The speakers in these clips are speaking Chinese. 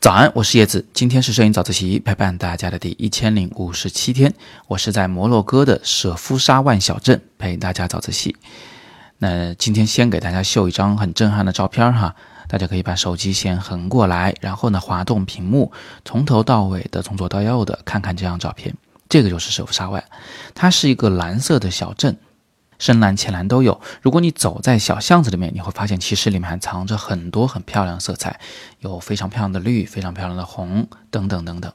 早安，我是叶子，今天是摄影早自习陪伴大家的第一千零五十七天，我是在摩洛哥的舍夫沙万小镇陪大家早自习。那今天先给大家秀一张很震撼的照片哈，大家可以把手机先横过来，然后呢滑动屏幕，从头到尾的从左到右的看看这张照片，这个就是舍夫沙万，它是一个蓝色的小镇。深蓝、浅蓝都有。如果你走在小巷子里面，你会发现其实里面还藏着很多很漂亮的色彩，有非常漂亮的绿、非常漂亮的红等等等等，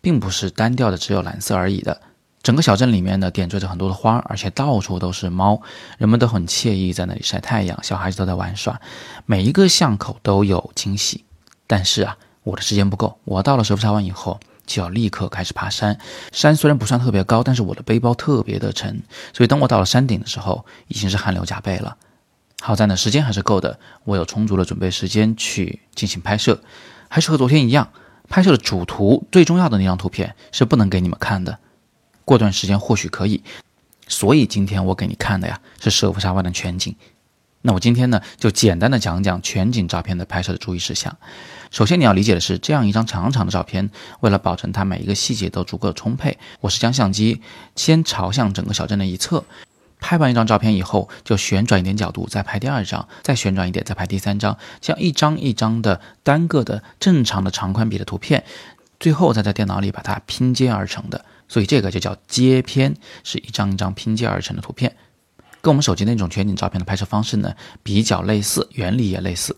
并不是单调的只有蓝色而已的。整个小镇里面呢，点缀着很多的花，而且到处都是猫，人们都很惬意在那里晒太阳，小孩子都在玩耍，每一个巷口都有惊喜。但是啊，我的时间不够，我到了舍夫沙湾以后。就要立刻开始爬山。山虽然不算特别高，但是我的背包特别的沉，所以当我到了山顶的时候，已经是汗流浃背了。好在呢，时间还是够的，我有充足的准备时间去进行拍摄。还是和昨天一样，拍摄的主图最重要的那张图片是不能给你们看的。过段时间或许可以。所以今天我给你看的呀，是舍夫沙湾的全景。那我今天呢，就简单的讲讲全景照片的拍摄的注意事项。首先你要理解的是，这样一张长长的照片，为了保证它每一个细节都足够充沛，我是将相机先朝向整个小镇的一侧，拍完一张照片以后，就旋转一点角度，再拍第二张，再旋转一点，再拍第三张，这样一张一张的单个的正常的长宽比的图片，最后再在电脑里把它拼接而成的。所以这个就叫接片，是一张一张拼接而成的图片。跟我们手机那种全景照片的拍摄方式呢比较类似，原理也类似。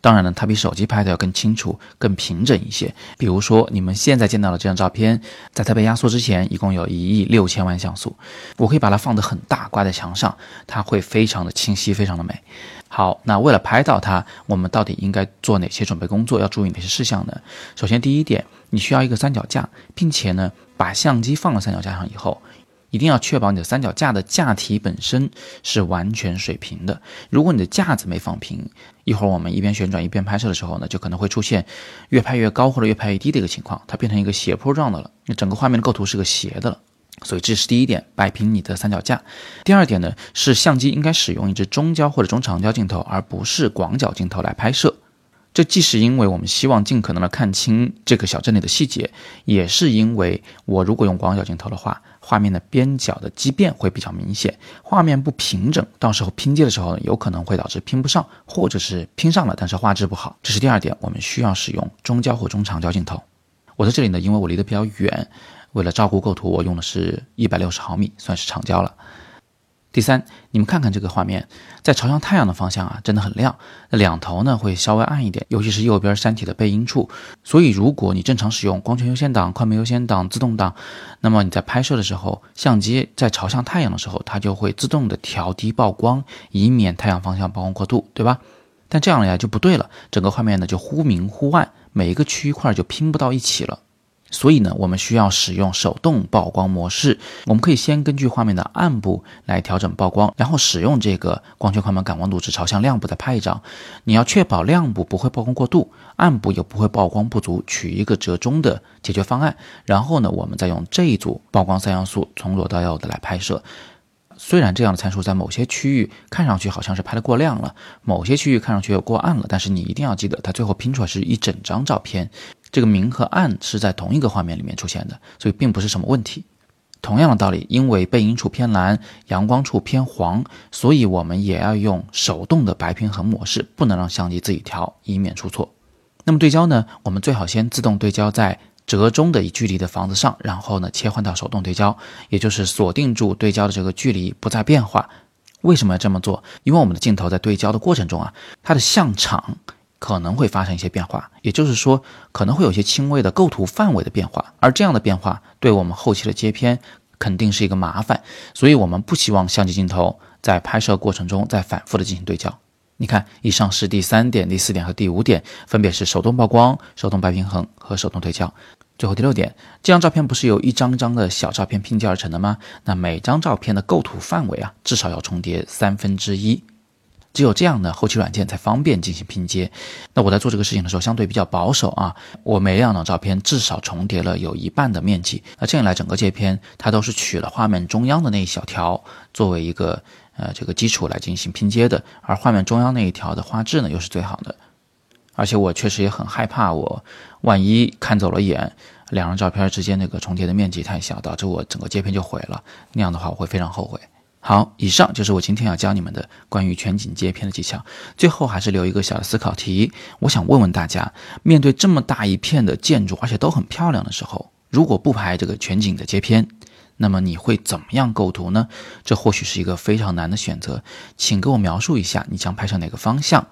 当然呢，它比手机拍的要更清楚、更平整一些。比如说，你们现在见到的这张照片，在它被压缩之前，一共有一亿六千万像素。我可以把它放得很大，挂在墙上，它会非常的清晰，非常的美。好，那为了拍到它，我们到底应该做哪些准备工作？要注意哪些事项呢？首先，第一点，你需要一个三脚架，并且呢，把相机放到三脚架上以后。一定要确保你的三脚架的架体本身是完全水平的。如果你的架子没放平，一会儿我们一边旋转一边拍摄的时候呢，就可能会出现越拍越高或者越拍越低的一个情况，它变成一个斜坡状的了，那整个画面的构图是个斜的了。所以这是第一点，摆平你的三脚架。第二点呢，是相机应该使用一支中焦或者中长焦镜头，而不是广角镜头来拍摄。这既是因为我们希望尽可能的看清这个小镇里的细节，也是因为我如果用广角镜头的话，画面的边角的畸变会比较明显，画面不平整，到时候拼接的时候有可能会导致拼不上，或者是拼上了，但是画质不好。这是第二点，我们需要使用中焦或中长焦镜头。我在这里呢，因为我离得比较远，为了照顾构图，我用的是一百六十毫米，算是长焦了。第三，你们看看这个画面，在朝向太阳的方向啊，真的很亮。那两头呢会稍微暗一点，尤其是右边山体的背阴处。所以，如果你正常使用光圈优先档、快门优先档、自动档，那么你在拍摄的时候，相机在朝向太阳的时候，它就会自动的调低曝光，以免太阳方向曝光过度，对吧？但这样呀就不对了，整个画面呢就忽明忽暗，每一个区块就拼不到一起了。所以呢，我们需要使用手动曝光模式。我们可以先根据画面的暗部来调整曝光，然后使用这个光圈、快门、感光度值朝向亮部再拍一张。你要确保亮部不会曝光过度，暗部又不会曝光不足，取一个折中的解决方案。然后呢，我们再用这一组曝光三要素从左到右的来拍摄。虽然这样的参数在某些区域看上去好像是拍的过亮了，某些区域看上去又过暗了，但是你一定要记得，它最后拼出来是一整张照片。这个明和暗是在同一个画面里面出现的，所以并不是什么问题。同样的道理，因为背阴处偏蓝，阳光处偏黄，所以我们也要用手动的白平衡模式，不能让相机自己调，以免出错。那么对焦呢？我们最好先自动对焦在折中的一距离的房子上，然后呢切换到手动对焦，也就是锁定住对焦的这个距离不再变化。为什么要这么做？因为我们的镜头在对焦的过程中啊，它的像场。可能会发生一些变化，也就是说，可能会有些轻微的构图范围的变化，而这样的变化对我们后期的接片肯定是一个麻烦，所以我们不希望相机镜头在拍摄过程中再反复的进行对焦。你看，以上是第三点、第四点和第五点，分别是手动曝光、手动白平衡和手动对焦。最后第六点，这张照片不是由一张张的小照片拼接而成的吗？那每张照片的构图范围啊，至少要重叠三分之一。只有这样呢，后期软件才方便进行拼接。那我在做这个事情的时候，相对比较保守啊，我每两张照片至少重叠了有一半的面积。那这样来，整个接片它都是取了画面中央的那一小条作为一个呃这个基础来进行拼接的，而画面中央那一条的画质呢又是最好的。而且我确实也很害怕，我万一看走了眼，两张照片之间那个重叠的面积太小，导致我整个接片就毁了，那样的话我会非常后悔。好，以上就是我今天要教你们的关于全景接片的技巧。最后还是留一个小的思考题，我想问问大家：面对这么大一片的建筑，而且都很漂亮的时候，如果不拍这个全景的接片，那么你会怎么样构图呢？这或许是一个非常难的选择，请给我描述一下你将拍成哪个方向。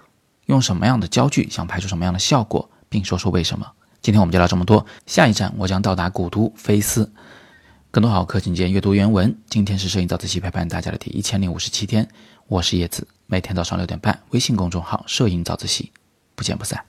用什么样的焦距想拍出什么样的效果，并说说为什么？今天我们就聊这么多，下一站我将到达古都菲斯。更多好课请见阅读原文。今天是摄影早自习陪伴大家的第一千零五十七天，我是叶子，每天早上六点半，微信公众号“摄影早自习”，不见不散。